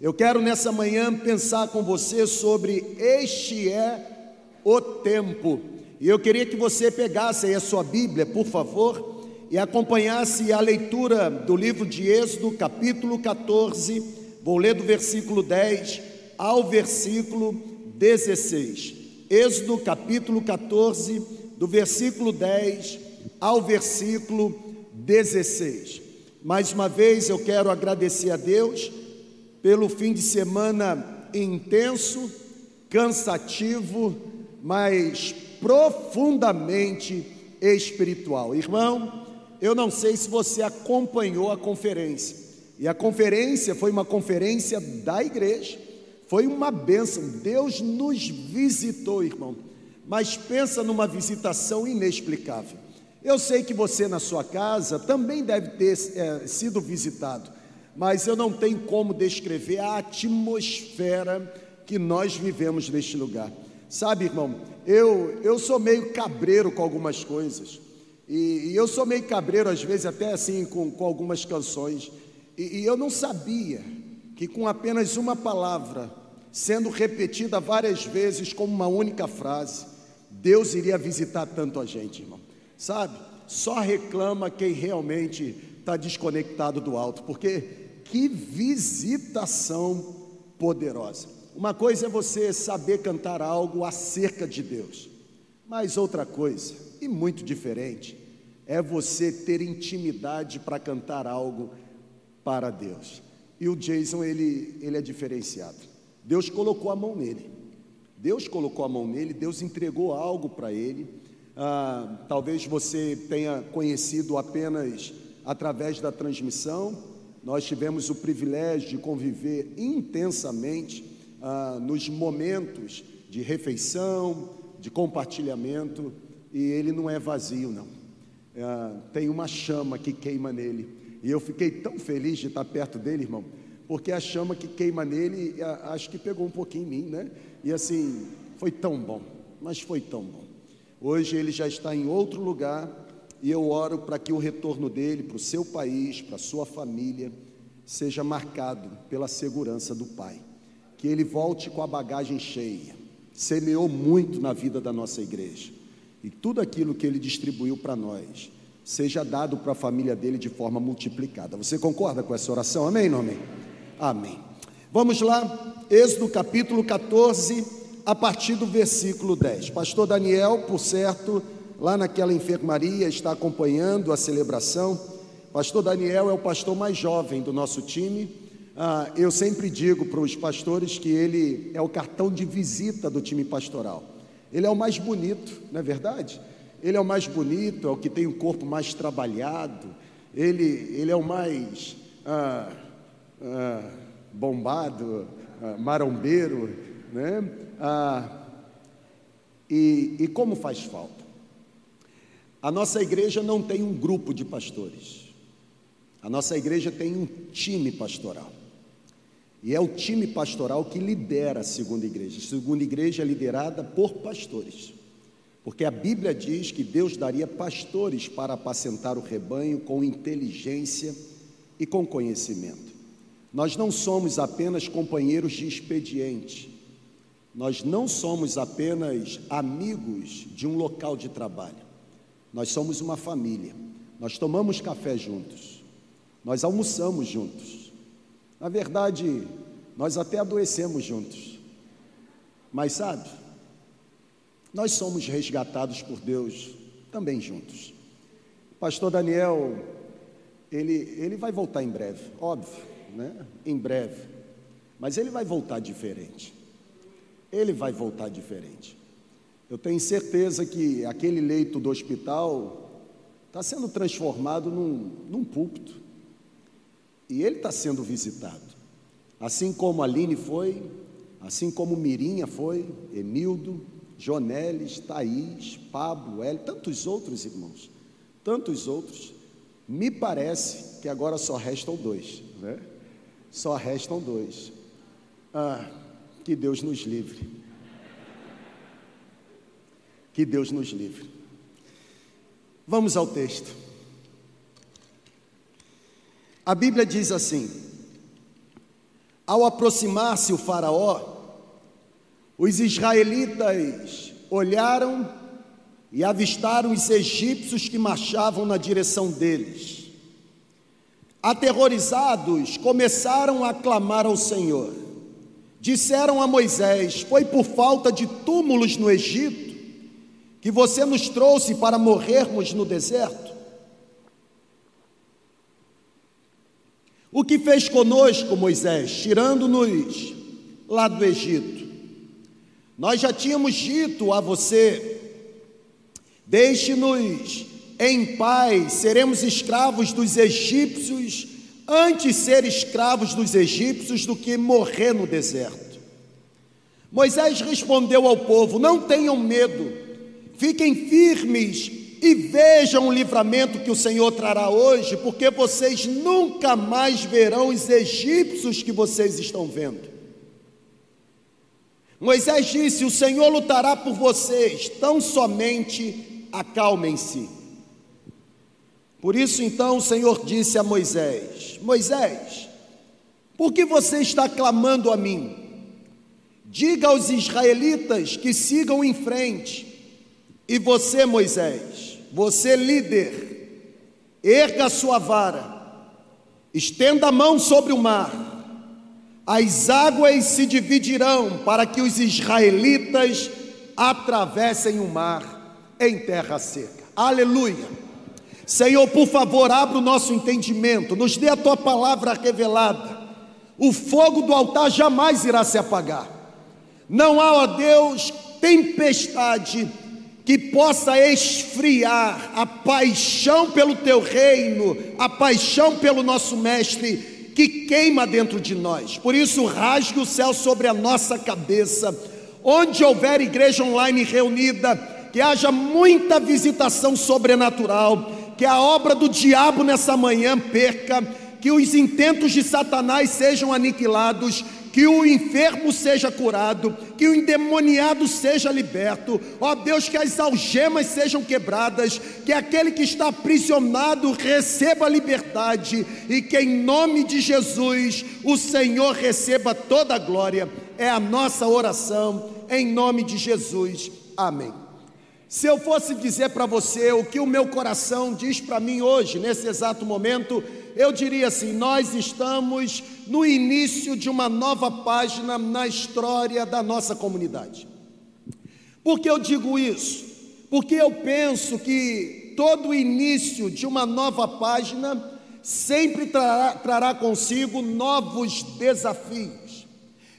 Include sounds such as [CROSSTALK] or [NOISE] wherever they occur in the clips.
Eu quero nessa manhã pensar com você sobre este é o tempo. E eu queria que você pegasse aí a sua Bíblia, por favor, e acompanhasse a leitura do livro de Êxodo, capítulo 14. Vou ler do versículo 10 ao versículo 16. Êxodo, capítulo 14, do versículo 10 ao versículo 16. Mais uma vez eu quero agradecer a Deus pelo fim de semana intenso, cansativo, mas profundamente espiritual. Irmão, eu não sei se você acompanhou a conferência. E a conferência foi uma conferência da igreja. Foi uma bênção. Deus nos visitou, irmão. Mas pensa numa visitação inexplicável. Eu sei que você na sua casa também deve ter é, sido visitado, mas eu não tenho como descrever a atmosfera que nós vivemos neste lugar. Sabe, irmão, eu, eu sou meio cabreiro com algumas coisas, e, e eu sou meio cabreiro às vezes até assim com, com algumas canções, e, e eu não sabia que com apenas uma palavra, sendo repetida várias vezes como uma única frase, Deus iria visitar tanto a gente, irmão sabe? Só reclama quem realmente está desconectado do alto, porque que visitação poderosa. Uma coisa é você saber cantar algo acerca de Deus, mas outra coisa, e muito diferente, é você ter intimidade para cantar algo para Deus. E o Jason, ele, ele é diferenciado. Deus colocou a mão nele. Deus colocou a mão nele, Deus entregou algo para ele ah, talvez você tenha conhecido apenas através da transmissão. Nós tivemos o privilégio de conviver intensamente ah, nos momentos de refeição, de compartilhamento, e ele não é vazio, não. Ah, tem uma chama que queima nele. E eu fiquei tão feliz de estar perto dele, irmão, porque a chama que queima nele, acho que pegou um pouquinho em mim, né? E assim, foi tão bom, mas foi tão bom. Hoje ele já está em outro lugar e eu oro para que o retorno dele para o seu país, para a sua família, seja marcado pela segurança do Pai. Que ele volte com a bagagem cheia. Semeou muito na vida da nossa igreja. E tudo aquilo que ele distribuiu para nós seja dado para a família dele de forma multiplicada. Você concorda com essa oração? Amém, não amém? Amém. Vamos lá, Êxodo capítulo 14 a partir do versículo 10. Pastor Daniel, por certo, lá naquela enfermaria, está acompanhando a celebração. Pastor Daniel é o pastor mais jovem do nosso time. Ah, eu sempre digo para os pastores que ele é o cartão de visita do time pastoral. Ele é o mais bonito, não é verdade? Ele é o mais bonito, é o que tem o corpo mais trabalhado, ele, ele é o mais ah, ah, bombado, ah, marombeiro, né? Ah, e, e como faz falta? A nossa igreja não tem um grupo de pastores, a nossa igreja tem um time pastoral. E é o time pastoral que lidera a segunda igreja. A segunda igreja é liderada por pastores. Porque a Bíblia diz que Deus daria pastores para apacentar o rebanho com inteligência e com conhecimento. Nós não somos apenas companheiros de expediente, nós não somos apenas amigos de um local de trabalho, nós somos uma família. Nós tomamos café juntos, nós almoçamos juntos. Na verdade, nós até adoecemos juntos. Mas sabe, nós somos resgatados por Deus também juntos. Pastor Daniel, ele, ele vai voltar em breve, óbvio, né? Em breve. Mas ele vai voltar diferente ele vai voltar diferente. Eu tenho certeza que aquele leito do hospital está sendo transformado num, num púlpito. E ele está sendo visitado. Assim como Aline foi, assim como Mirinha foi, Emildo, Jonelis, Thaís, Pablo, El, tantos outros irmãos, tantos outros. Me parece que agora só restam dois, né? Só restam dois. Ah, que Deus nos livre. Que Deus nos livre. Vamos ao texto. A Bíblia diz assim: Ao aproximar-se o Faraó, os israelitas olharam e avistaram os egípcios que marchavam na direção deles. Aterrorizados, começaram a clamar ao Senhor. Disseram a Moisés: Foi por falta de túmulos no Egito que você nos trouxe para morrermos no deserto? O que fez conosco, Moisés, tirando-nos lá do Egito? Nós já tínhamos dito a você: deixe-nos em paz, seremos escravos dos egípcios, antes ser escravos dos egípcios do que morrer no deserto. Moisés respondeu ao povo: Não tenham medo, fiquem firmes e vejam o livramento que o Senhor trará hoje, porque vocês nunca mais verão os egípcios que vocês estão vendo. Moisés disse: O Senhor lutará por vocês, tão somente acalmem-se. Por isso, então, o Senhor disse a Moisés: Moisés, por que você está clamando a mim? Diga aos israelitas que sigam em frente. E você, Moisés, você líder, erga a sua vara, estenda a mão sobre o mar, as águas se dividirão para que os israelitas atravessem o mar em terra seca. Aleluia. Senhor, por favor, abra o nosso entendimento, nos dê a tua palavra revelada. O fogo do altar jamais irá se apagar. Não há, ó Deus, tempestade que possa esfriar a paixão pelo teu reino, a paixão pelo nosso mestre que queima dentro de nós. Por isso, rasgue o céu sobre a nossa cabeça. Onde houver igreja online reunida, que haja muita visitação sobrenatural, que a obra do diabo nessa manhã perca, que os intentos de Satanás sejam aniquilados que o enfermo seja curado, que o endemoniado seja liberto, ó Deus, que as algemas sejam quebradas, que aquele que está aprisionado receba liberdade e que em nome de Jesus o Senhor receba toda a glória. É a nossa oração, em nome de Jesus. Amém. Se eu fosse dizer para você o que o meu coração diz para mim hoje, nesse exato momento, eu diria assim: nós estamos no início de uma nova página na história da nossa comunidade. Por que eu digo isso? Porque eu penso que todo início de uma nova página sempre trará, trará consigo novos desafios.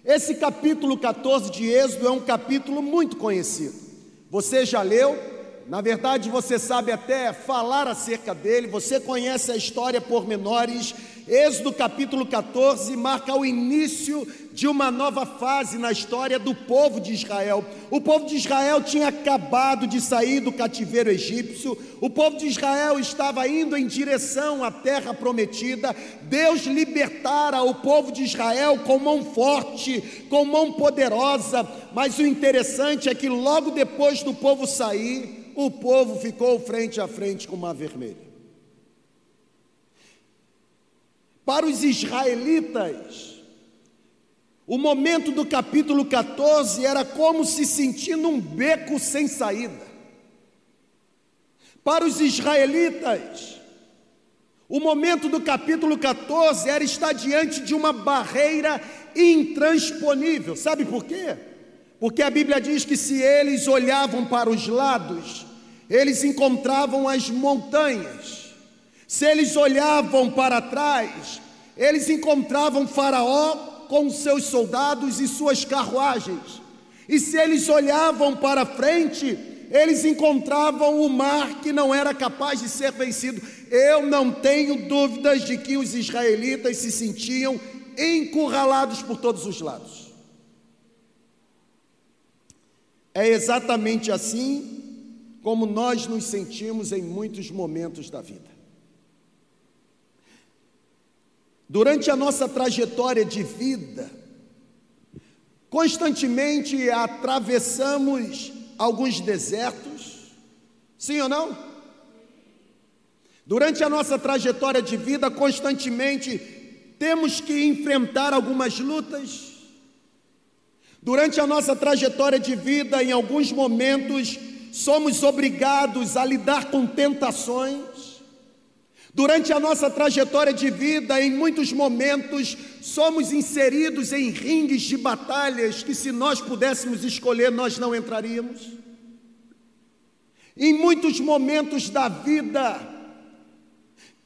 Esse capítulo 14 de Êxodo é um capítulo muito conhecido. Você já leu? Na verdade, você sabe até falar acerca dele, você conhece a história por menores. Êxodo capítulo 14 marca o início de uma nova fase na história do povo de Israel. O povo de Israel tinha acabado de sair do cativeiro egípcio, o povo de Israel estava indo em direção à terra prometida. Deus libertara o povo de Israel com mão forte, com mão poderosa, mas o interessante é que logo depois do povo sair, o povo ficou frente a frente com o mar vermelho. Para os israelitas, o momento do capítulo 14 era como se sentir num beco sem saída. Para os israelitas, o momento do capítulo 14 era estar diante de uma barreira intransponível. Sabe por quê? Porque a Bíblia diz que se eles olhavam para os lados, eles encontravam as montanhas. Se eles olhavam para trás, eles encontravam Faraó com seus soldados e suas carruagens. E se eles olhavam para frente, eles encontravam o mar que não era capaz de ser vencido. Eu não tenho dúvidas de que os israelitas se sentiam encurralados por todos os lados. É exatamente assim como nós nos sentimos em muitos momentos da vida. Durante a nossa trajetória de vida, constantemente atravessamos alguns desertos, sim ou não? Durante a nossa trajetória de vida, constantemente temos que enfrentar algumas lutas. Durante a nossa trajetória de vida, em alguns momentos, somos obrigados a lidar com tentações. Durante a nossa trajetória de vida, em muitos momentos, somos inseridos em ringues de batalhas que, se nós pudéssemos escolher, nós não entraríamos. Em muitos momentos da vida,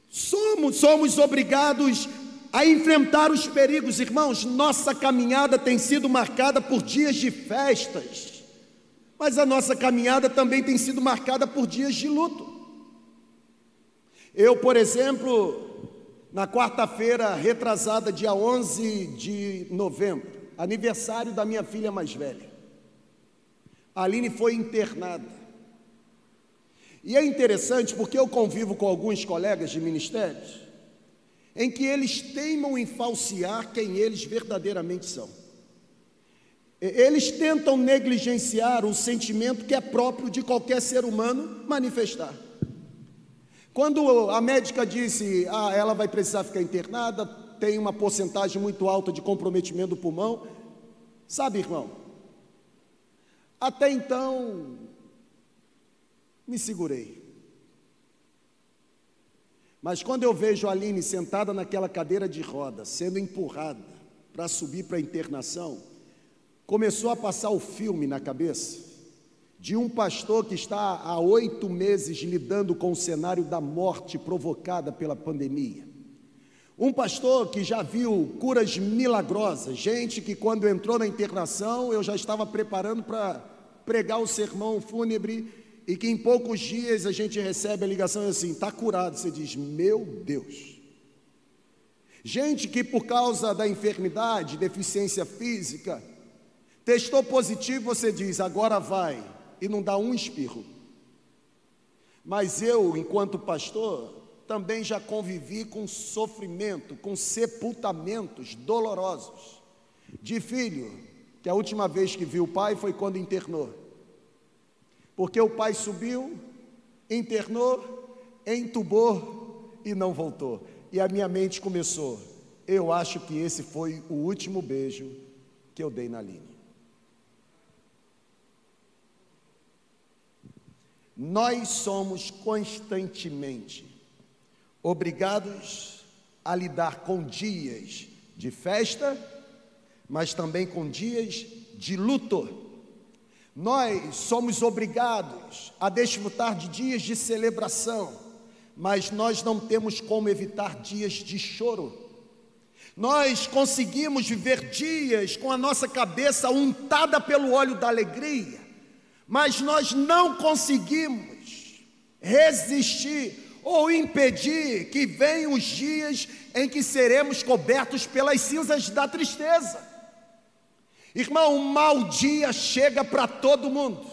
somos, somos obrigados a enfrentar os perigos, irmãos. Nossa caminhada tem sido marcada por dias de festas, mas a nossa caminhada também tem sido marcada por dias de luto. Eu, por exemplo, na quarta-feira retrasada, dia 11 de novembro, aniversário da minha filha mais velha, a Aline foi internada. E é interessante porque eu convivo com alguns colegas de ministérios em que eles teimam em falsear quem eles verdadeiramente são. Eles tentam negligenciar o sentimento que é próprio de qualquer ser humano manifestar. Quando a médica disse, ah, ela vai precisar ficar internada, tem uma porcentagem muito alta de comprometimento do pulmão, sabe, irmão, até então me segurei. Mas quando eu vejo a Aline sentada naquela cadeira de roda, sendo empurrada para subir para a internação, começou a passar o filme na cabeça de um pastor que está há oito meses lidando com o cenário da morte provocada pela pandemia. Um pastor que já viu curas milagrosas, gente que quando entrou na internação eu já estava preparando para pregar o sermão fúnebre e que em poucos dias a gente recebe a ligação assim, está curado. Você diz, meu Deus. Gente que por causa da enfermidade, deficiência física, testou positivo, você diz, agora vai, e não dá um espirro. Mas eu, enquanto pastor, também já convivi com sofrimento, com sepultamentos dolorosos de filho, que a última vez que viu o pai foi quando internou. Porque o pai subiu, internou, entubou e não voltou. E a minha mente começou. Eu acho que esse foi o último beijo que eu dei na linha. Nós somos constantemente obrigados a lidar com dias de festa, mas também com dias de luto. Nós somos obrigados a desfrutar de dias de celebração, mas nós não temos como evitar dias de choro. Nós conseguimos viver dias com a nossa cabeça untada pelo óleo da alegria, mas nós não conseguimos resistir ou impedir que venham os dias em que seremos cobertos pelas cinzas da tristeza. Irmão, um mau dia chega para todo mundo.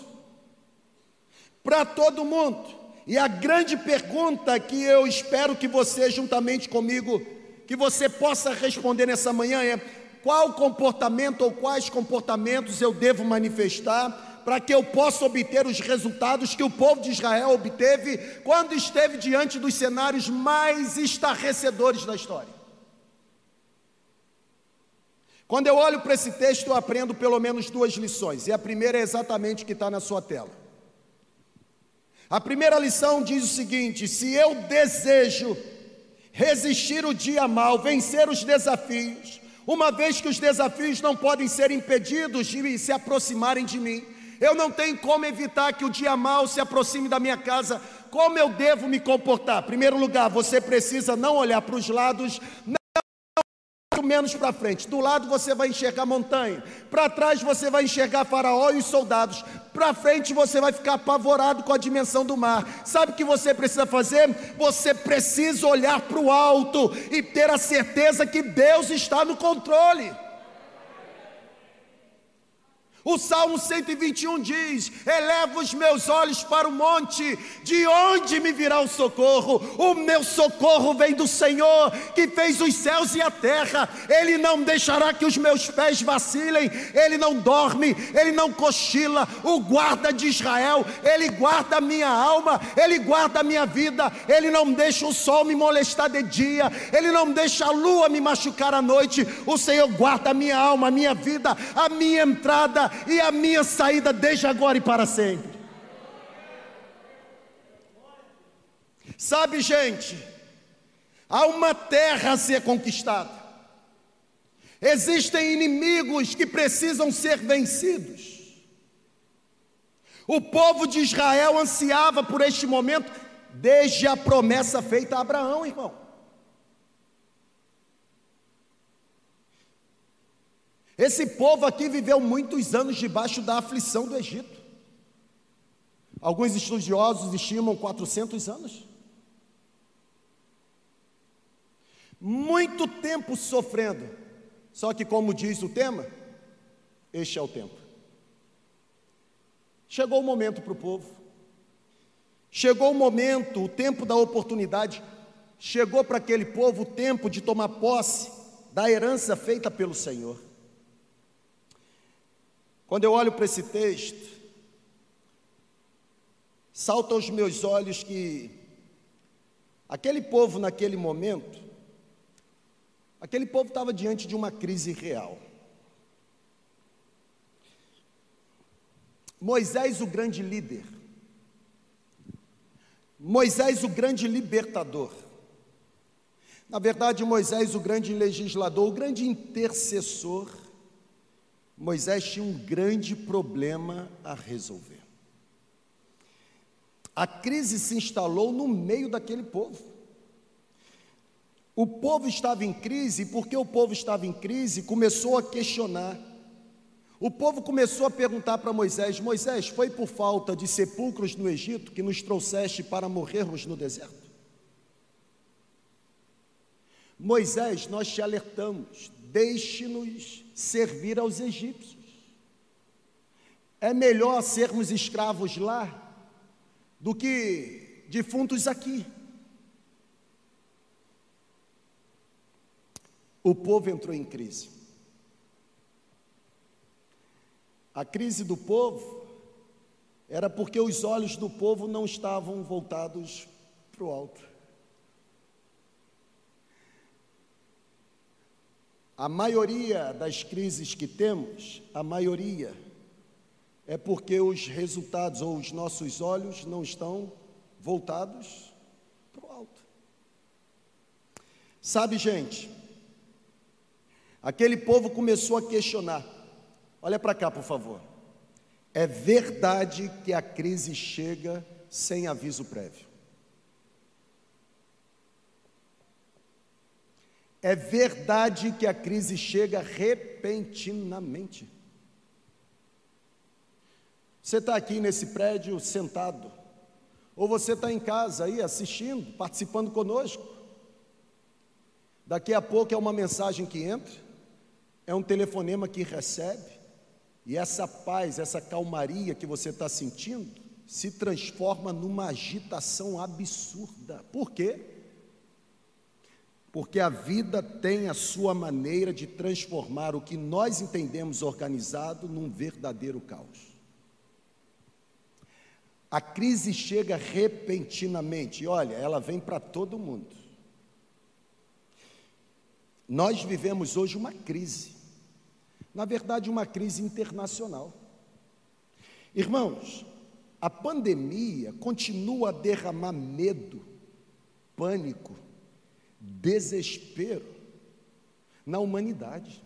Para todo mundo. E a grande pergunta que eu espero que você, juntamente comigo, que você possa responder nessa manhã é: qual comportamento ou quais comportamentos eu devo manifestar para que eu possa obter os resultados que o povo de Israel obteve quando esteve diante dos cenários mais estarrecedores da história? Quando eu olho para esse texto, eu aprendo pelo menos duas lições, e a primeira é exatamente o que está na sua tela. A primeira lição diz o seguinte: se eu desejo resistir o dia mal, vencer os desafios, uma vez que os desafios não podem ser impedidos de se aproximarem de mim, eu não tenho como evitar que o dia mal se aproxime da minha casa. Como eu devo me comportar? Primeiro lugar, você precisa não olhar para os lados, menos para frente. Do lado você vai enxergar montanha, para trás você vai enxergar Faraó e os soldados, para frente você vai ficar apavorado com a dimensão do mar. Sabe o que você precisa fazer? Você precisa olhar para o alto e ter a certeza que Deus está no controle. O Salmo 121 diz: Eleva os meus olhos para o monte, de onde me virá o socorro? O meu socorro vem do Senhor, que fez os céus e a terra. Ele não deixará que os meus pés vacilem, ele não dorme, ele não cochila. O guarda de Israel, ele guarda a minha alma, ele guarda a minha vida, ele não deixa o sol me molestar de dia, ele não deixa a lua me machucar à noite. O Senhor guarda a minha alma, a minha vida, a minha entrada e a minha saída desde agora e para sempre. Sabe, gente, há uma terra a ser conquistada. Existem inimigos que precisam ser vencidos. O povo de Israel ansiava por este momento desde a promessa feita a Abraão, irmão. Esse povo aqui viveu muitos anos debaixo da aflição do Egito. Alguns estudiosos estimam 400 anos. Muito tempo sofrendo. Só que, como diz o tema, este é o tempo. Chegou o momento para o povo. Chegou o momento, o tempo da oportunidade. Chegou para aquele povo o tempo de tomar posse da herança feita pelo Senhor. Quando eu olho para esse texto, salta aos meus olhos que aquele povo naquele momento, aquele povo estava diante de uma crise real. Moisés, o grande líder, Moisés, o grande libertador, na verdade, Moisés, o grande legislador, o grande intercessor, Moisés tinha um grande problema a resolver. A crise se instalou no meio daquele povo. O povo estava em crise, e porque o povo estava em crise, começou a questionar. O povo começou a perguntar para Moisés: Moisés, foi por falta de sepulcros no Egito que nos trouxeste para morrermos no deserto? Moisés, nós te alertamos, deixe-nos servir aos egípcios. É melhor sermos escravos lá do que defuntos aqui. O povo entrou em crise. A crise do povo era porque os olhos do povo não estavam voltados para o alto. A maioria das crises que temos, a maioria, é porque os resultados ou os nossos olhos não estão voltados para o alto. Sabe, gente, aquele povo começou a questionar. Olha para cá, por favor. É verdade que a crise chega sem aviso prévio. É verdade que a crise chega repentinamente. Você está aqui nesse prédio sentado, ou você está em casa aí assistindo, participando conosco. Daqui a pouco é uma mensagem que entra, é um telefonema que recebe, e essa paz, essa calmaria que você está sentindo, se transforma numa agitação absurda. Por quê? Porque a vida tem a sua maneira de transformar o que nós entendemos organizado num verdadeiro caos. A crise chega repentinamente, e olha, ela vem para todo mundo. Nós vivemos hoje uma crise, na verdade, uma crise internacional. Irmãos, a pandemia continua a derramar medo, pânico, desespero na humanidade.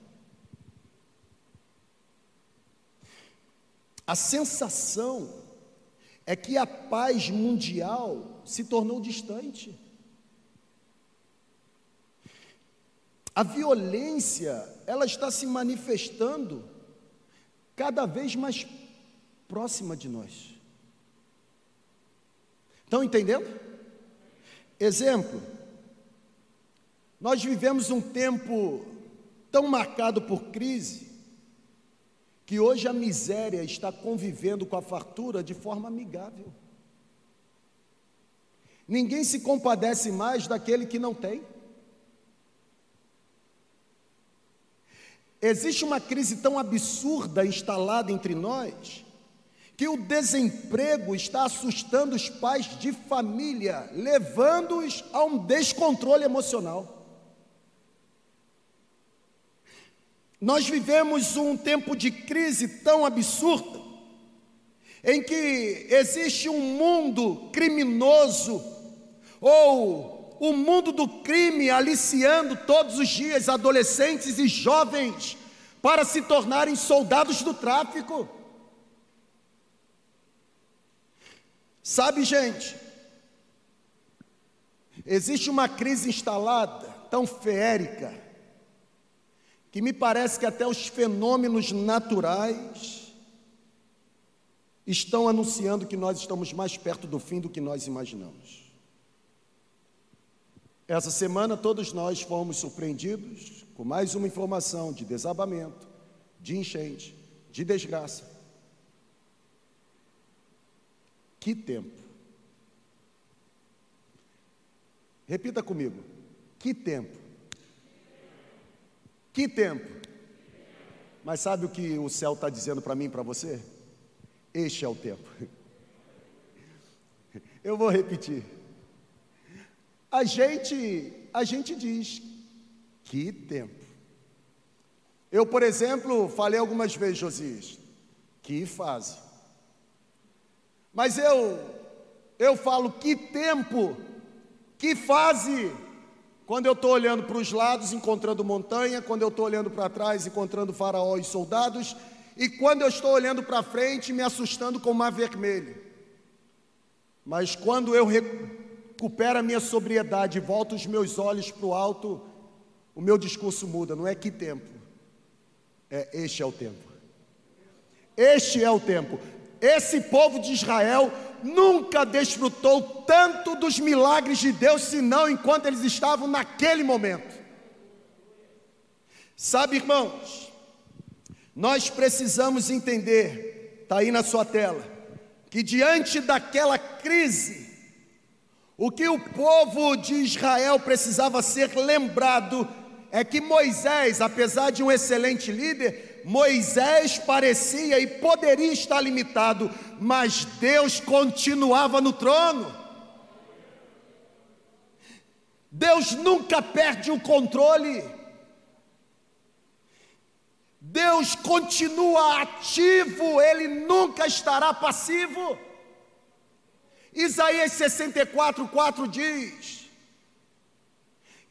A sensação é que a paz mundial se tornou distante. A violência, ela está se manifestando cada vez mais próxima de nós. Estão entendendo? Exemplo, nós vivemos um tempo tão marcado por crise, que hoje a miséria está convivendo com a fartura de forma amigável. Ninguém se compadece mais daquele que não tem. Existe uma crise tão absurda instalada entre nós que o desemprego está assustando os pais de família, levando-os a um descontrole emocional. Nós vivemos um tempo de crise tão absurda, em que existe um mundo criminoso, ou o mundo do crime aliciando todos os dias adolescentes e jovens para se tornarem soldados do tráfico. Sabe, gente, existe uma crise instalada tão feérica que me parece que até os fenômenos naturais estão anunciando que nós estamos mais perto do fim do que nós imaginamos. Essa semana todos nós fomos surpreendidos com mais uma informação de desabamento, de enchente, de desgraça. Que tempo. Repita comigo. Que tempo. Que tempo. Mas sabe o que o céu está dizendo para mim e para você? Este é o tempo. Eu vou repetir. A gente, a gente diz, que tempo. Eu, por exemplo, falei algumas vezes, Josias, que fase. Mas eu eu falo que tempo, que fase, quando eu estou olhando para os lados, encontrando montanha, quando eu estou olhando para trás, encontrando faraó e soldados, e quando eu estou olhando para frente, me assustando com o mar vermelho. Mas quando eu recupero a minha sobriedade e volto os meus olhos para o alto, o meu discurso muda, não é que tempo, é este é o tempo. Este é o tempo. Esse povo de Israel nunca desfrutou tanto dos milagres de Deus, senão enquanto eles estavam naquele momento. Sabe, irmãos, nós precisamos entender, está aí na sua tela, que diante daquela crise, o que o povo de Israel precisava ser lembrado é que Moisés, apesar de um excelente líder, Moisés parecia e poderia estar limitado, mas Deus continuava no trono. Deus nunca perde o controle. Deus continua ativo, ele nunca estará passivo. Isaías 64, 4 diz: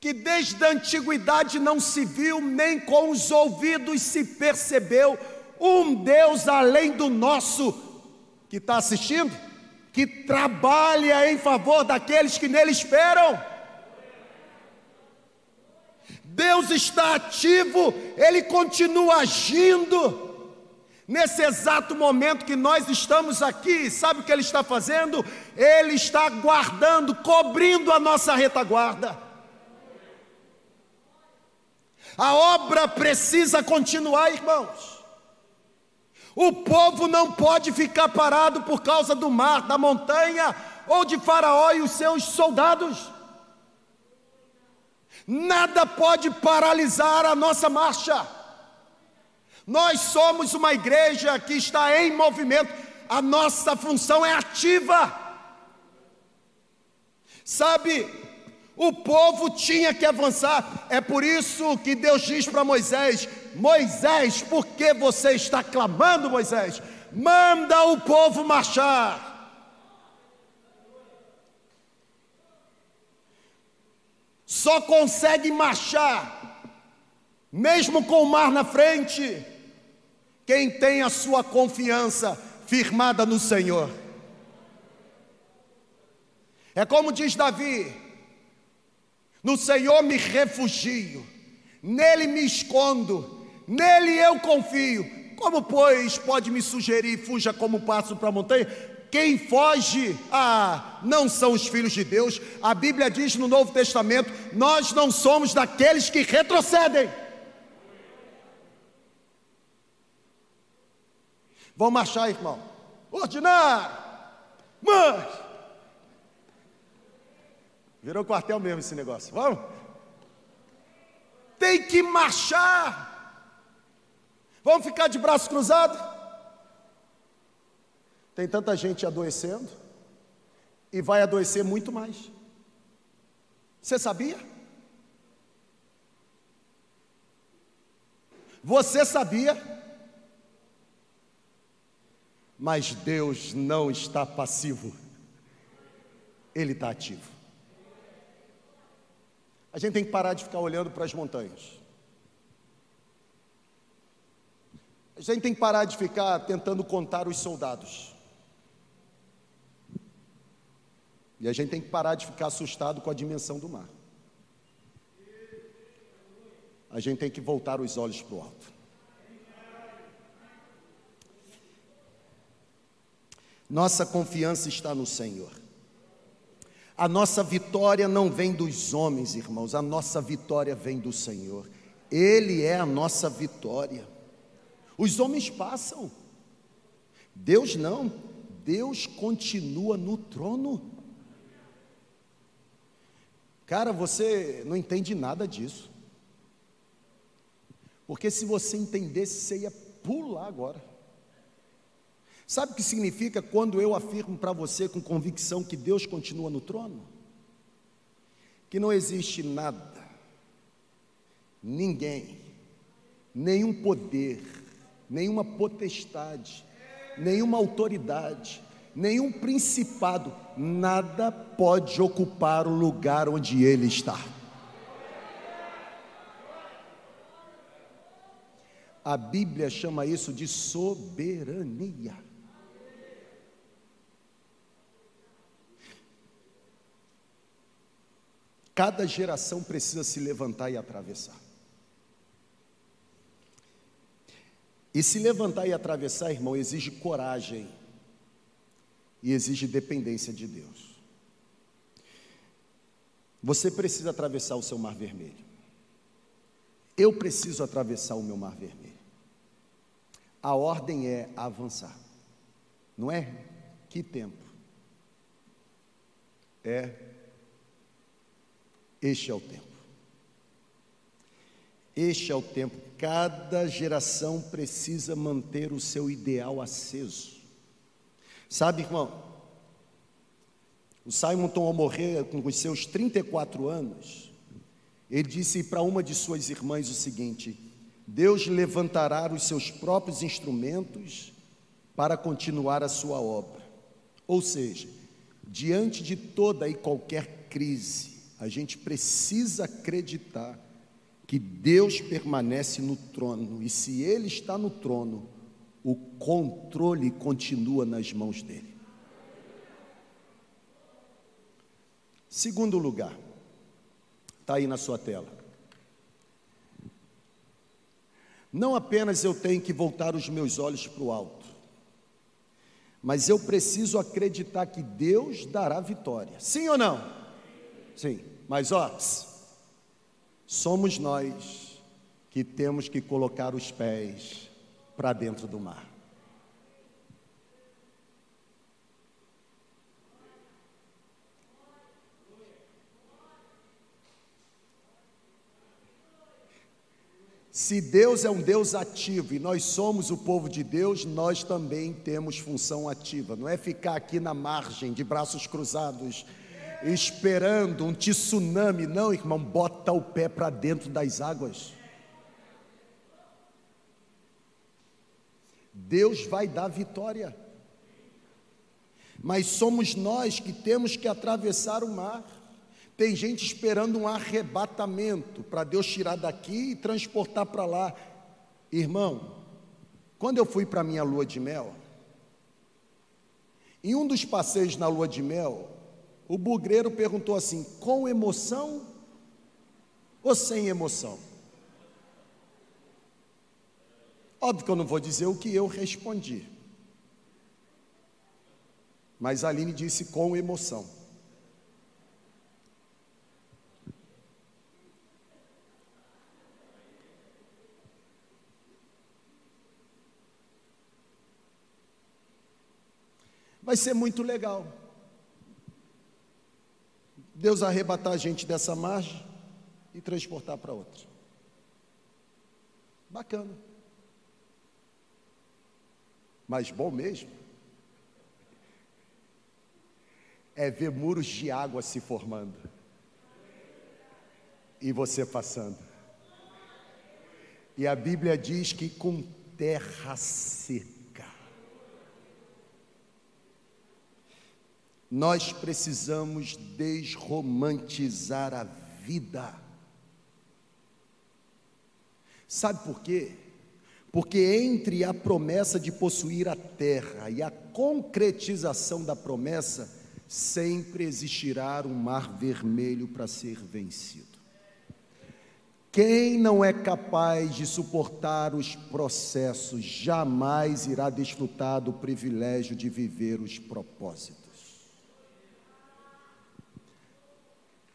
que desde a antiguidade não se viu, nem com os ouvidos se percebeu, um Deus além do nosso, que está assistindo, que trabalha em favor daqueles que nele esperam. Deus está ativo, Ele continua agindo. Nesse exato momento que nós estamos aqui, sabe o que Ele está fazendo? Ele está guardando, cobrindo a nossa retaguarda. A obra precisa continuar, irmãos. O povo não pode ficar parado por causa do mar, da montanha ou de Faraó e os seus soldados. Nada pode paralisar a nossa marcha. Nós somos uma igreja que está em movimento, a nossa função é ativa. Sabe, o povo tinha que avançar. É por isso que Deus diz para Moisés: Moisés, por que você está clamando, Moisés? Manda o povo marchar. Só consegue marchar, mesmo com o mar na frente, quem tem a sua confiança firmada no Senhor. É como diz Davi: no Senhor me refugio, nele me escondo, nele eu confio. Como, pois, pode me sugerir, fuja como passo para a montanha? Quem foge, ah, não são os filhos de Deus. A Bíblia diz no Novo Testamento: nós não somos daqueles que retrocedem. Vão marchar, irmão. Ordinário! Marcha! Virou quartel mesmo esse negócio. Vamos? Tem que marchar. Vamos ficar de braço cruzado? Tem tanta gente adoecendo e vai adoecer muito mais. Você sabia? Você sabia? Mas Deus não está passivo, Ele está ativo. A gente tem que parar de ficar olhando para as montanhas. A gente tem que parar de ficar tentando contar os soldados. E a gente tem que parar de ficar assustado com a dimensão do mar. A gente tem que voltar os olhos para o alto. Nossa confiança está no Senhor. A nossa vitória não vem dos homens, irmãos, a nossa vitória vem do Senhor. Ele é a nossa vitória. Os homens passam, Deus não, Deus continua no trono. Cara, você não entende nada disso. Porque se você entendesse, você ia pular agora. Sabe o que significa quando eu afirmo para você com convicção que Deus continua no trono? Que não existe nada, ninguém, nenhum poder, nenhuma potestade, nenhuma autoridade, nenhum principado, nada pode ocupar o lugar onde ele está. A Bíblia chama isso de soberania. Cada geração precisa se levantar e atravessar. E se levantar e atravessar, irmão, exige coragem e exige dependência de Deus. Você precisa atravessar o seu mar vermelho. Eu preciso atravessar o meu mar vermelho. A ordem é avançar. Não é que tempo. É este é o tempo. Este é o tempo. Cada geração precisa manter o seu ideal aceso. Sabe, irmão, o Simonton, ao morrer com os seus 34 anos, ele disse para uma de suas irmãs o seguinte: Deus levantará os seus próprios instrumentos para continuar a sua obra. Ou seja, diante de toda e qualquer crise, a gente precisa acreditar que Deus permanece no trono, e se Ele está no trono, o controle continua nas mãos dele. Segundo lugar, está aí na sua tela. Não apenas eu tenho que voltar os meus olhos para o alto, mas eu preciso acreditar que Deus dará vitória. Sim ou não? Sim. Mas ó, somos nós que temos que colocar os pés para dentro do mar. Se Deus é um Deus ativo e nós somos o povo de Deus, nós também temos função ativa. Não é ficar aqui na margem, de braços cruzados, esperando um tsunami. Não, irmão, bota o pé para dentro das águas. Deus vai dar vitória. Mas somos nós que temos que atravessar o mar. Tem gente esperando um arrebatamento para Deus tirar daqui e transportar para lá. Irmão, quando eu fui para minha lua de mel, em um dos passeios na lua de mel, o bugreiro perguntou assim: com emoção ou sem emoção? Óbvio que eu não vou dizer o que eu respondi. Mas a Aline disse com emoção. Vai ser muito legal. Deus arrebatar a gente dessa margem e transportar para outra. Bacana. Mas bom mesmo é ver muros de água se formando e você passando. E a Bíblia diz que com terra seca. Nós precisamos desromantizar a vida. Sabe por quê? Porque entre a promessa de possuir a terra e a concretização da promessa, sempre existirá um mar vermelho para ser vencido. Quem não é capaz de suportar os processos jamais irá desfrutar do privilégio de viver os propósitos.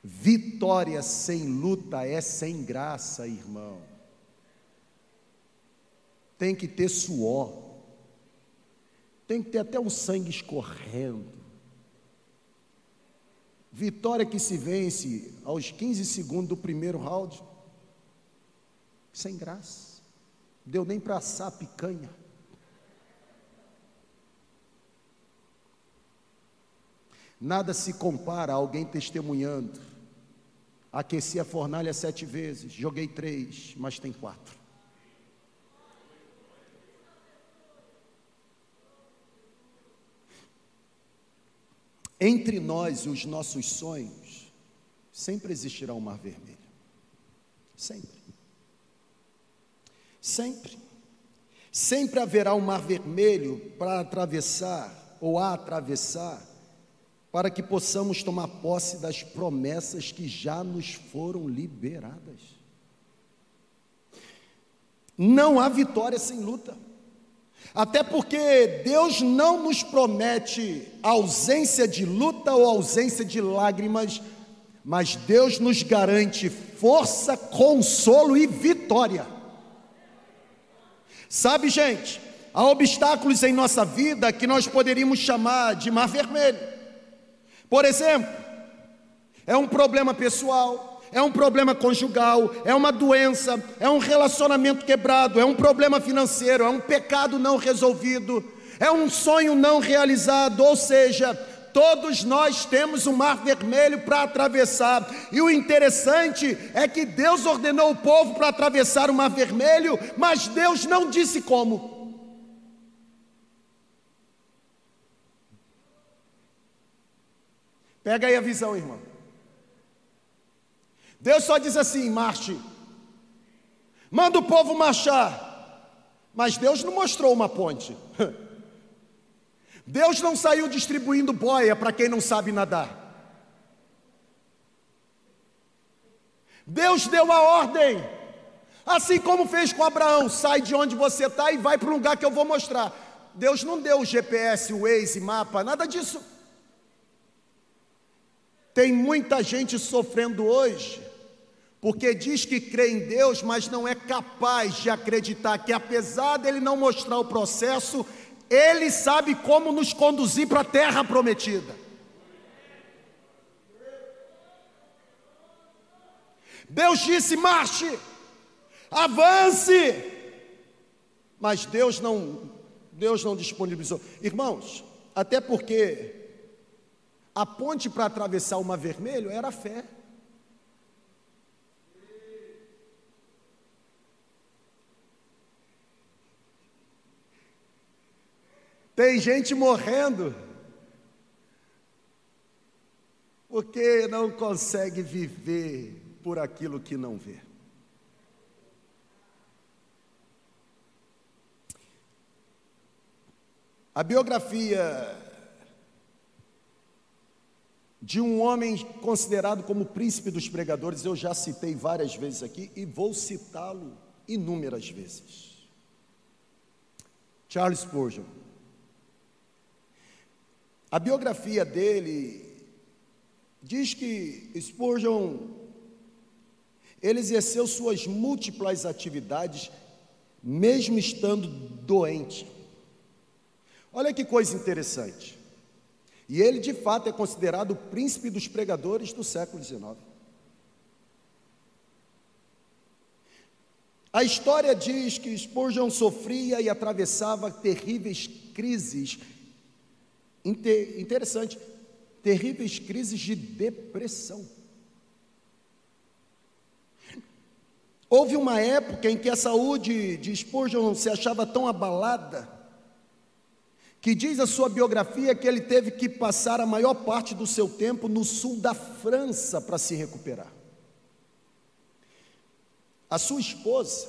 Vitória sem luta é sem graça, irmão. Tem que ter suor, tem que ter até um sangue escorrendo. Vitória que se vence aos 15 segundos do primeiro round sem graça. Deu nem para assar a picanha. Nada se compara a alguém testemunhando. Aqueci a fornalha sete vezes, joguei três, mas tem quatro. Entre nós e os nossos sonhos, sempre existirá um mar vermelho. Sempre. Sempre. Sempre haverá um mar vermelho para atravessar ou a atravessar, para que possamos tomar posse das promessas que já nos foram liberadas. Não há vitória sem luta. Até porque Deus não nos promete ausência de luta ou ausência de lágrimas, mas Deus nos garante força, consolo e vitória. Sabe, gente, há obstáculos em nossa vida que nós poderíamos chamar de mar vermelho. Por exemplo, é um problema pessoal, é um problema conjugal, é uma doença, é um relacionamento quebrado, é um problema financeiro, é um pecado não resolvido, é um sonho não realizado, ou seja, todos nós temos um mar vermelho para atravessar. E o interessante é que Deus ordenou o povo para atravessar o mar vermelho, mas Deus não disse como. Pega aí a visão, irmão. Deus só diz assim: marche. Manda o povo marchar. Mas Deus não mostrou uma ponte. [LAUGHS] Deus não saiu distribuindo boia para quem não sabe nadar. Deus deu a ordem, assim como fez com Abraão: sai de onde você está e vai para um lugar que eu vou mostrar. Deus não deu o GPS, o Waze, mapa, nada disso. Tem muita gente sofrendo hoje, porque diz que crê em Deus, mas não é capaz de acreditar que, apesar dele não mostrar o processo, ele sabe como nos conduzir para a terra prometida. Deus disse: marche, avance. Mas Deus não, Deus não disponibilizou. Irmãos, até porque a ponte para atravessar o Mar Vermelho era a fé. Tem gente morrendo porque não consegue viver por aquilo que não vê. A biografia de um homem considerado como príncipe dos pregadores, eu já citei várias vezes aqui e vou citá-lo inúmeras vezes. Charles Spurgeon. A biografia dele diz que Spurgeon ele exerceu suas múltiplas atividades mesmo estando doente. Olha que coisa interessante. E ele, de fato, é considerado o príncipe dos pregadores do século XIX. A história diz que Spurgeon sofria e atravessava terríveis crises. Interessante, terríveis crises de depressão. Houve uma época em que a saúde de Spurgeon se achava tão abalada que diz a sua biografia que ele teve que passar a maior parte do seu tempo no sul da França para se recuperar. A sua esposa,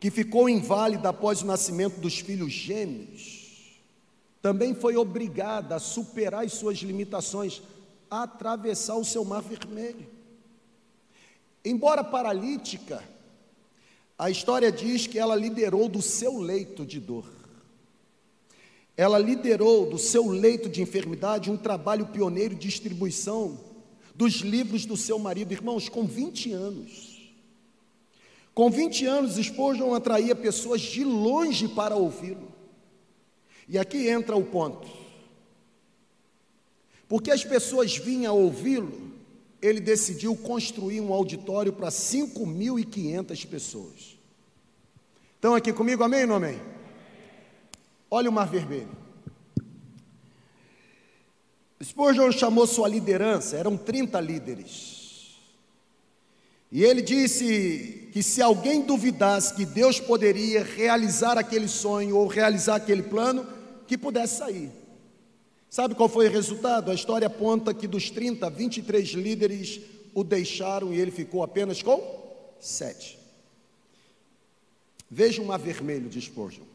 que ficou inválida após o nascimento dos filhos gêmeos, também foi obrigada a superar as suas limitações, a atravessar o seu mar vermelho. Embora paralítica, a história diz que ela liderou do seu leito de dor. Ela liderou do seu leito de enfermidade um trabalho pioneiro de distribuição dos livros do seu marido, irmãos, com 20 anos. Com 20 anos, Spurgeon atraía pessoas de longe para ouvi-lo. E aqui entra o ponto. Porque as pessoas vinham ouvi-lo, ele decidiu construir um auditório para 5.500 pessoas. Estão aqui comigo, amém ou não amém? Olha o Mar Vermelho. Spurgeon chamou sua liderança, eram 30 líderes. E ele disse que se alguém duvidasse que Deus poderia realizar aquele sonho ou realizar aquele plano, que pudesse sair. Sabe qual foi o resultado? A história aponta que dos 30, 23 líderes o deixaram e ele ficou apenas com sete. Veja o mar vermelho de Spurgeon.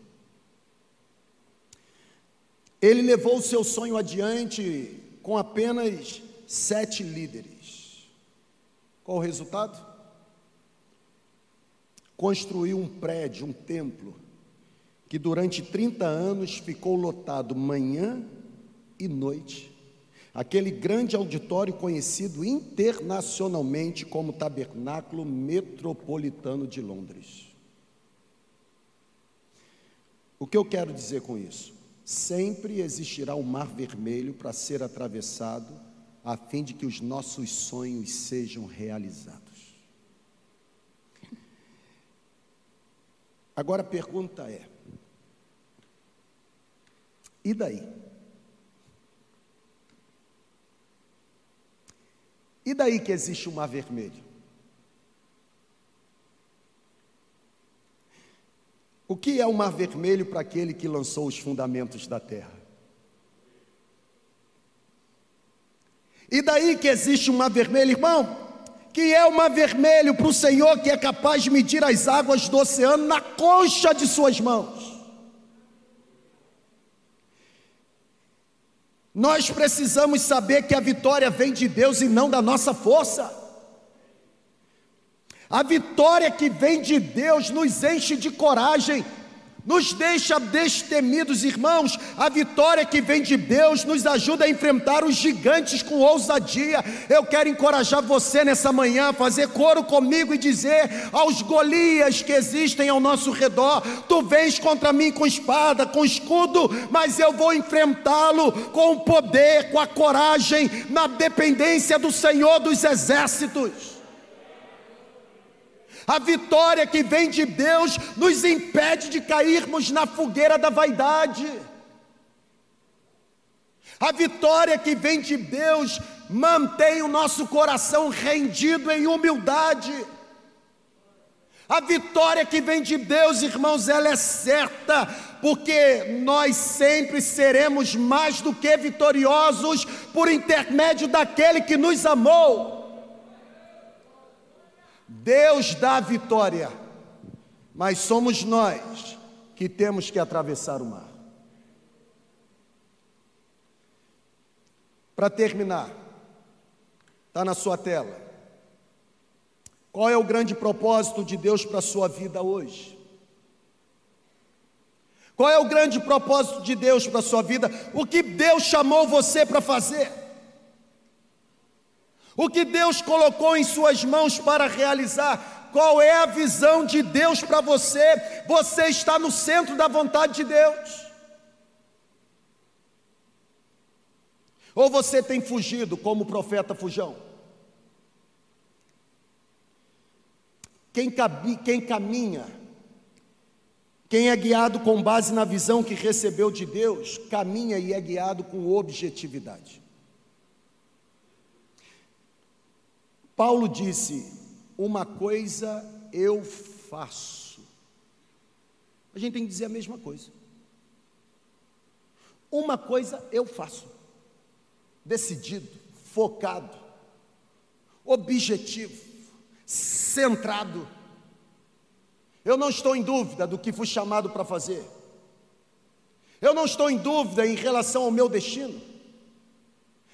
Ele levou o seu sonho adiante com apenas sete líderes. Qual o resultado? Construiu um prédio, um templo, que durante 30 anos ficou lotado manhã e noite. Aquele grande auditório conhecido internacionalmente como Tabernáculo Metropolitano de Londres. O que eu quero dizer com isso? Sempre existirá um mar vermelho para ser atravessado, a fim de que os nossos sonhos sejam realizados. Agora a pergunta é: e daí? E daí que existe um mar vermelho? O que é o mar vermelho para aquele que lançou os fundamentos da terra? E daí que existe um mar vermelho, irmão? Que é o mar vermelho para o Senhor que é capaz de medir as águas do oceano na concha de suas mãos. Nós precisamos saber que a vitória vem de Deus e não da nossa força. A vitória que vem de Deus nos enche de coragem, nos deixa destemidos, irmãos. A vitória que vem de Deus nos ajuda a enfrentar os gigantes com ousadia. Eu quero encorajar você nessa manhã fazer coro comigo e dizer aos Golias que existem ao nosso redor: Tu vens contra mim com espada, com escudo, mas eu vou enfrentá-lo com o poder, com a coragem, na dependência do Senhor dos exércitos. A vitória que vem de Deus nos impede de cairmos na fogueira da vaidade. A vitória que vem de Deus mantém o nosso coração rendido em humildade. A vitória que vem de Deus, irmãos, ela é certa, porque nós sempre seremos mais do que vitoriosos por intermédio daquele que nos amou. Deus dá a vitória, mas somos nós que temos que atravessar o mar. Para terminar, está na sua tela. Qual é o grande propósito de Deus para a sua vida hoje? Qual é o grande propósito de Deus para a sua vida? O que Deus chamou você para fazer? O que Deus colocou em suas mãos para realizar? Qual é a visão de Deus para você? Você está no centro da vontade de Deus. Ou você tem fugido como o profeta Fujão? Quem, cabi, quem caminha, quem é guiado com base na visão que recebeu de Deus, caminha e é guiado com objetividade. Paulo disse: Uma coisa eu faço. A gente tem que dizer a mesma coisa. Uma coisa eu faço. Decidido, focado, objetivo, centrado. Eu não estou em dúvida do que fui chamado para fazer. Eu não estou em dúvida em relação ao meu destino.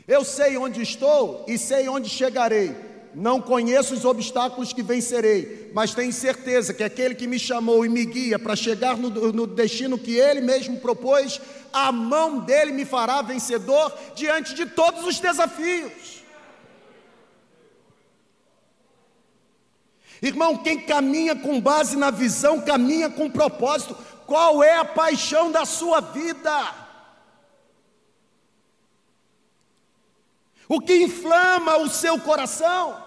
Eu sei onde estou e sei onde chegarei. Não conheço os obstáculos que vencerei, mas tenho certeza que aquele que me chamou e me guia para chegar no, no, destino que ele mesmo propôs, a mão dele me fará vencedor diante de todos os desafios. Irmão, quem caminha com base na visão, caminha com propósito. Qual é a paixão da sua vida? O que inflama o seu coração?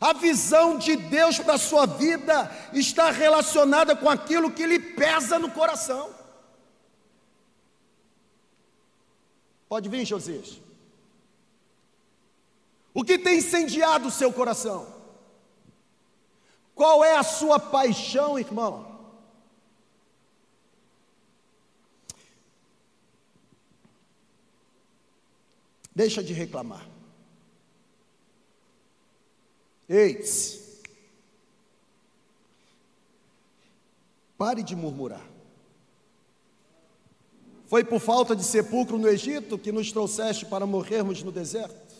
A visão de Deus para a sua vida está relacionada com aquilo que lhe pesa no coração. Pode vir, Josias. O que tem incendiado o seu coração? Qual é a sua paixão, irmão? Deixa de reclamar. Eis, pare de murmurar. Foi por falta de sepulcro no Egito que nos trouxeste para morrermos no deserto?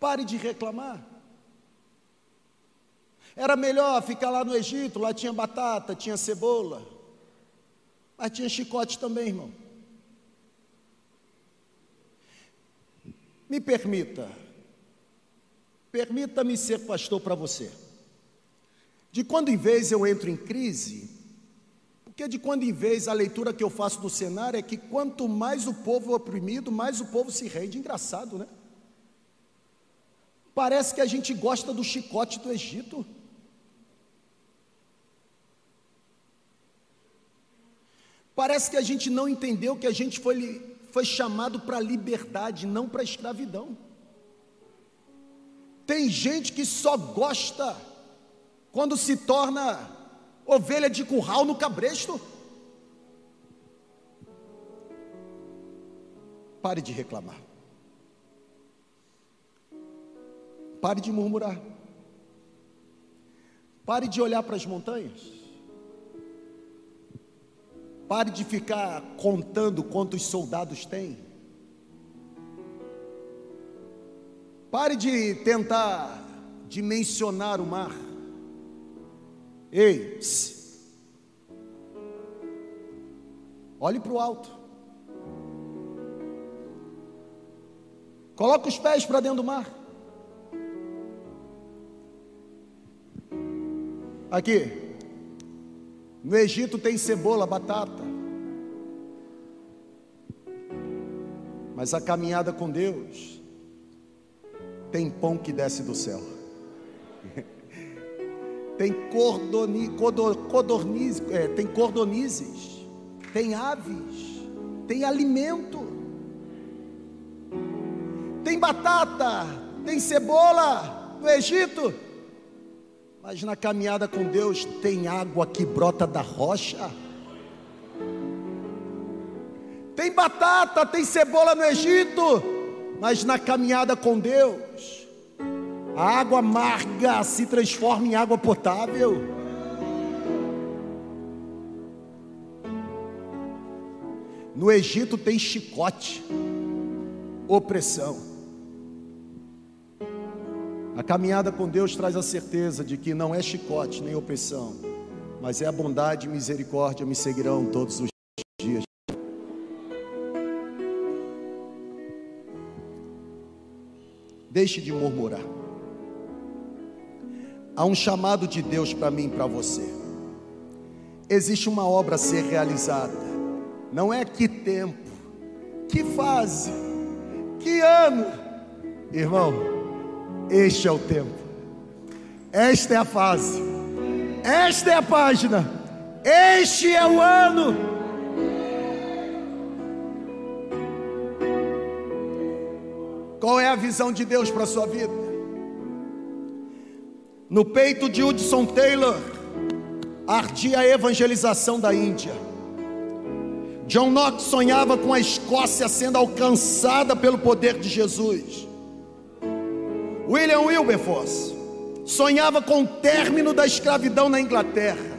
Pare de reclamar. Era melhor ficar lá no Egito, lá tinha batata, tinha cebola, mas tinha chicote também, irmão. Me permita, permita-me ser pastor para você. De quando em vez eu entro em crise, porque de quando em vez a leitura que eu faço do cenário é que quanto mais o povo é oprimido, mais o povo se rende. Engraçado, né? Parece que a gente gosta do chicote do Egito. Parece que a gente não entendeu que a gente foi foi chamado para liberdade, não para escravidão. Tem gente que só gosta quando se torna ovelha de curral no cabresto. Pare de reclamar. Pare de murmurar. Pare de olhar para as montanhas. Pare de ficar contando quantos soldados tem. Pare de tentar dimensionar o mar. Ei, olhe para o alto. Coloque os pés para dentro do mar. Aqui. No Egito tem cebola, batata. Mas a caminhada com Deus tem pão que desce do céu. tem cordoni, codor, codorniz, é, tem cordonizes, tem aves, tem alimento, tem batata, tem cebola no Egito. Mas na caminhada com Deus tem água que brota da rocha. Tem batata, tem cebola no Egito, mas na caminhada com Deus, a água amarga se transforma em água potável. No Egito tem chicote, opressão. A caminhada com Deus traz a certeza de que não é chicote nem opressão, mas é a bondade e misericórdia me seguirão todos os dias. Deixe de murmurar. Há um chamado de Deus para mim e para você. Existe uma obra a ser realizada. Não é que tempo, que fase, que ano. Irmão, este é o tempo. Esta é a fase. Esta é a página. Este é o ano. Qual é a visão de Deus para a sua vida? No peito de Hudson Taylor ardia a evangelização da Índia. John Knox sonhava com a Escócia sendo alcançada pelo poder de Jesus. William Wilberforce sonhava com o término da escravidão na Inglaterra.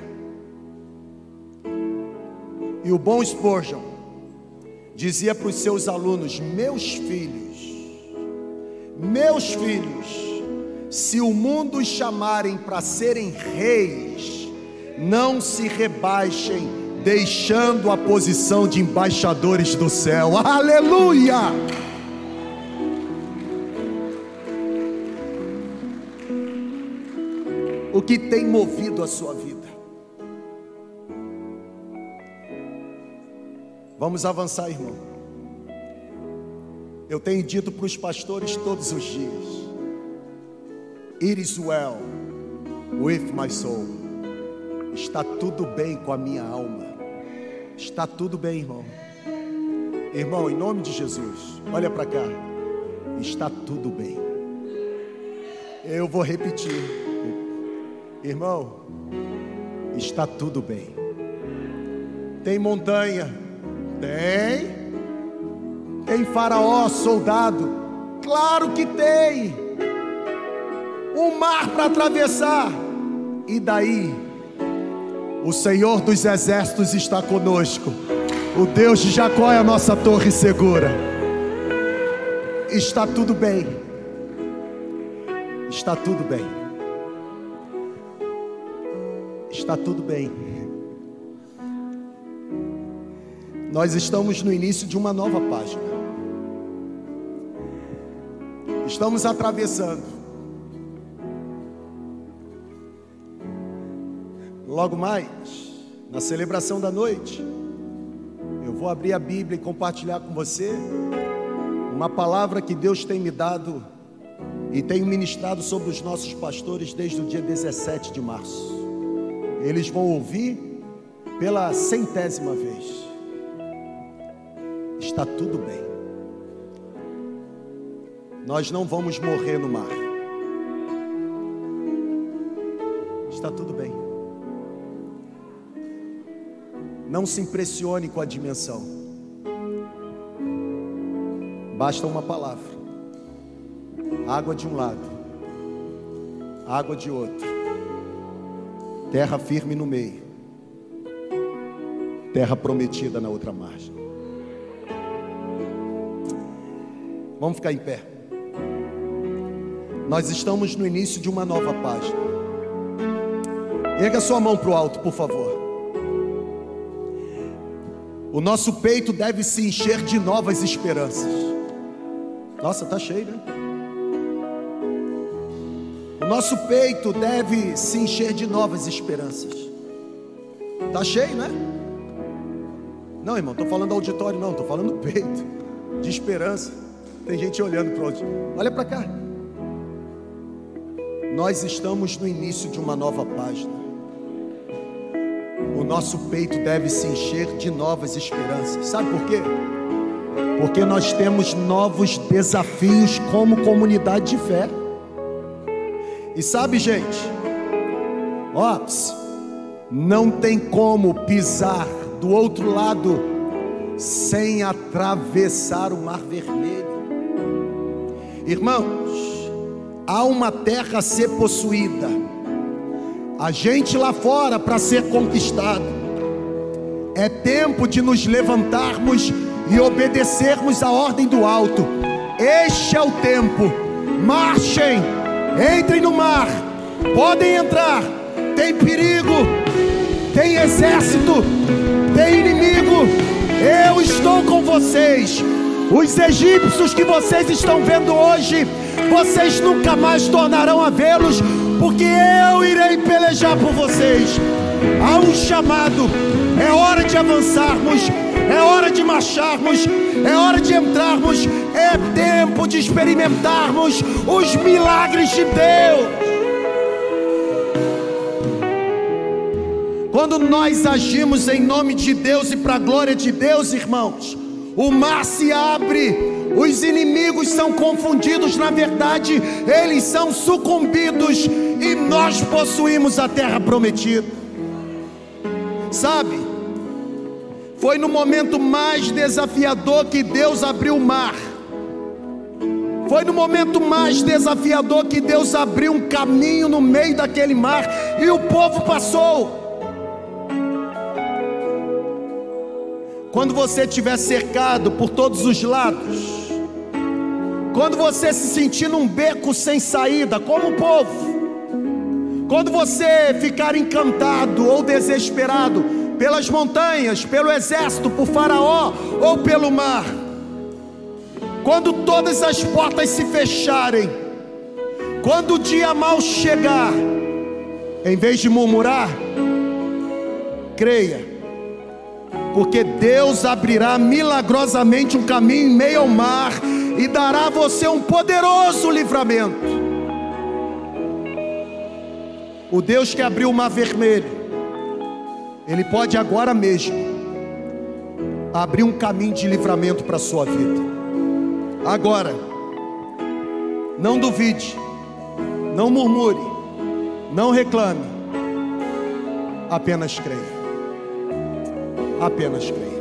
E o bom Spurgeon dizia para os seus alunos: Meus filhos, meus filhos, se o mundo os chamarem para serem reis, não se rebaixem, deixando a posição de embaixadores do céu. Aleluia! O que tem movido a sua vida? Vamos avançar, irmão. Eu tenho dito para os pastores todos os dias: It is well with my soul. Está tudo bem com a minha alma. Está tudo bem, irmão. Irmão, em nome de Jesus, olha para cá. Está tudo bem. Eu vou repetir. Irmão, está tudo bem. Tem montanha? Tem. Tem faraó, soldado? Claro que tem um mar para atravessar. E daí, o Senhor dos exércitos está conosco. O Deus de Jacó é a nossa torre segura. Está tudo bem. Está tudo bem. Está tudo bem. Nós estamos no início de uma nova página. Estamos atravessando Logo mais, na celebração da noite, eu vou abrir a Bíblia e compartilhar com você uma palavra que Deus tem me dado e tenho ministrado sobre os nossos pastores desde o dia 17 de março. Eles vão ouvir pela centésima vez. Está tudo bem. Nós não vamos morrer no mar. Está tudo bem. Não se impressione com a dimensão. Basta uma palavra. Água de um lado, água de outro. Terra firme no meio. Terra prometida na outra margem. Vamos ficar em pé. Nós estamos no início de uma nova página. Erga sua mão para o alto, por favor. O nosso peito deve se encher de novas esperanças. Nossa, tá cheio, né? O nosso peito deve se encher de novas esperanças. Tá cheio, né? Não, irmão, tô falando auditório, não, tô falando peito, de esperança. Tem gente olhando para onde? Olha para cá. Nós estamos no início de uma nova página o nosso peito deve se encher de novas esperanças. Sabe por quê? Porque nós temos novos desafios como comunidade de fé. E sabe, gente, ops, não tem como pisar do outro lado sem atravessar o Mar Vermelho. Irmãos, há uma terra a ser possuída a gente lá fora para ser conquistado. É tempo de nos levantarmos e obedecermos a ordem do alto. Este é o tempo. Marchem, entrem no mar, podem entrar. Tem perigo, tem exército, tem inimigo. Eu estou com vocês. Os egípcios que vocês estão vendo hoje, vocês nunca mais tornarão a vê-los, porque eu irei pelejar por vocês. Há um chamado, é hora de avançarmos, é hora de marcharmos, é hora de entrarmos, é tempo de experimentarmos os milagres de Deus. Quando nós agimos em nome de Deus e para a glória de Deus, irmãos, o mar se abre, os inimigos são confundidos, na verdade, eles são sucumbidos e nós possuímos a terra prometida. Sabe, foi no momento mais desafiador que Deus abriu o mar. Foi no momento mais desafiador que Deus abriu um caminho no meio daquele mar e o povo passou. Quando você estiver cercado por todos os lados, quando você se sentir num beco sem saída, como o povo, quando você ficar encantado ou desesperado pelas montanhas, pelo exército, por Faraó ou pelo mar, quando todas as portas se fecharem, quando o dia mal chegar, em vez de murmurar, creia, porque Deus abrirá milagrosamente um caminho em meio ao mar e dará a você um poderoso livramento. O Deus que abriu o mar vermelho, Ele pode agora mesmo abrir um caminho de livramento para a sua vida. Agora, não duvide, não murmure, não reclame, apenas creia. Apenas creia.